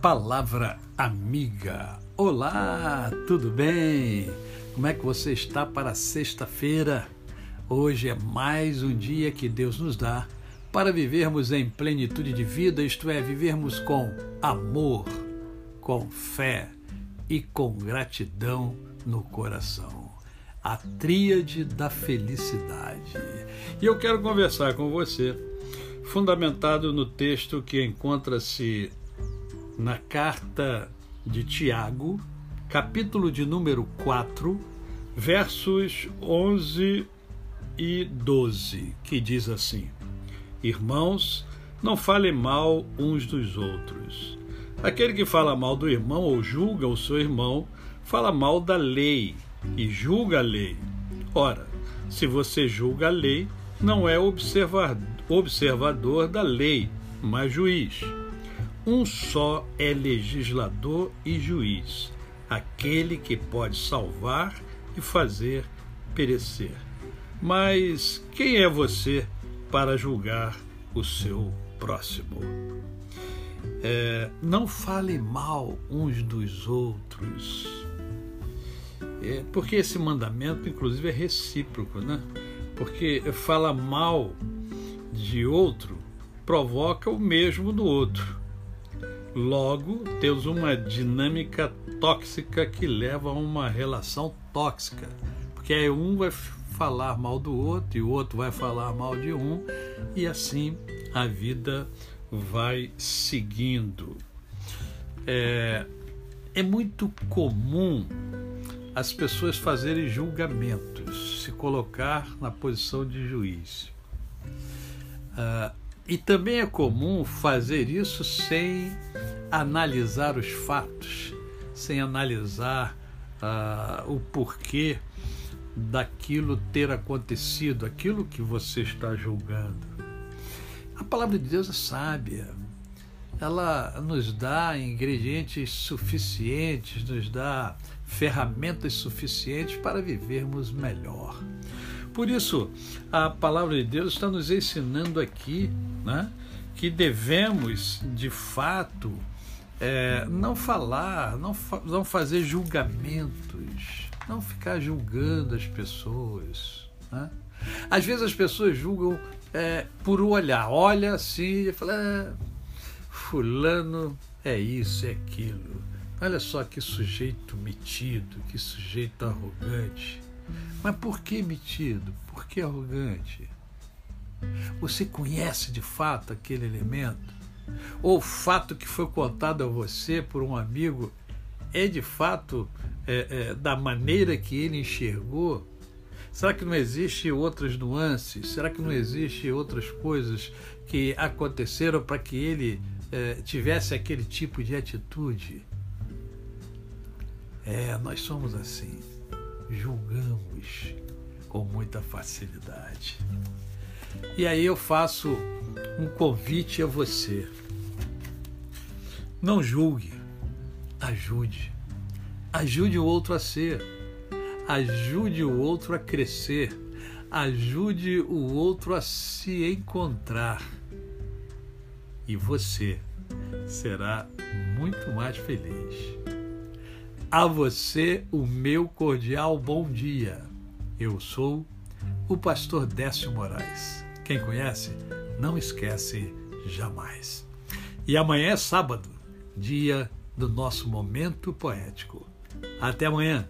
Palavra Amiga. Olá, tudo bem? Como é que você está para sexta-feira? Hoje é mais um dia que Deus nos dá para vivermos em plenitude de vida, isto é, vivermos com amor, com fé e com gratidão no coração. A tríade da felicidade. E eu quero conversar com você, fundamentado no texto que encontra-se na carta de Tiago, capítulo de número 4, versos 11 e 12, que diz assim: Irmãos, não falem mal uns dos outros. Aquele que fala mal do irmão ou julga o seu irmão, fala mal da lei e julga a lei. Ora, se você julga a lei, não é observador da lei, mas juiz. Um só é legislador e juiz, aquele que pode salvar e fazer perecer. Mas quem é você para julgar o seu próximo? É, não fale mal uns dos outros. É, porque esse mandamento, inclusive, é recíproco, né? Porque fala mal de outro provoca o mesmo do outro. Logo, temos uma dinâmica tóxica que leva a uma relação tóxica, porque aí um vai falar mal do outro e o outro vai falar mal de um, e assim a vida vai seguindo. É, é muito comum as pessoas fazerem julgamentos, se colocar na posição de juiz. Uh, e também é comum fazer isso sem analisar os fatos, sem analisar uh, o porquê daquilo ter acontecido, aquilo que você está julgando. A palavra de Deus é sábia. Ela nos dá ingredientes suficientes, nos dá ferramentas suficientes para vivermos melhor. Por isso, a palavra de Deus está nos ensinando aqui né, que devemos, de fato, é, não falar, não, fa não fazer julgamentos, não ficar julgando as pessoas. Né? Às vezes as pessoas julgam é, por olhar, olha assim e fala, ah, fulano é isso, é aquilo. Olha só que sujeito metido, que sujeito arrogante. Mas por que metido? Por que arrogante? Você conhece de fato aquele elemento? Ou o fato que foi contado a você por um amigo é de fato é, é, da maneira que ele enxergou? Será que não existe outras nuances? Será que não existe outras coisas que aconteceram para que ele é, tivesse aquele tipo de atitude? É, nós somos assim julgamos com muita facilidade. E aí eu faço um convite a você. Não julgue, ajude. Ajude o outro a ser. Ajude o outro a crescer. Ajude o outro a se encontrar. E você será muito mais feliz. A você o meu cordial bom dia. Eu sou o pastor Décio Moraes. Quem conhece, não esquece jamais. E amanhã é sábado, dia do nosso momento poético. Até amanhã.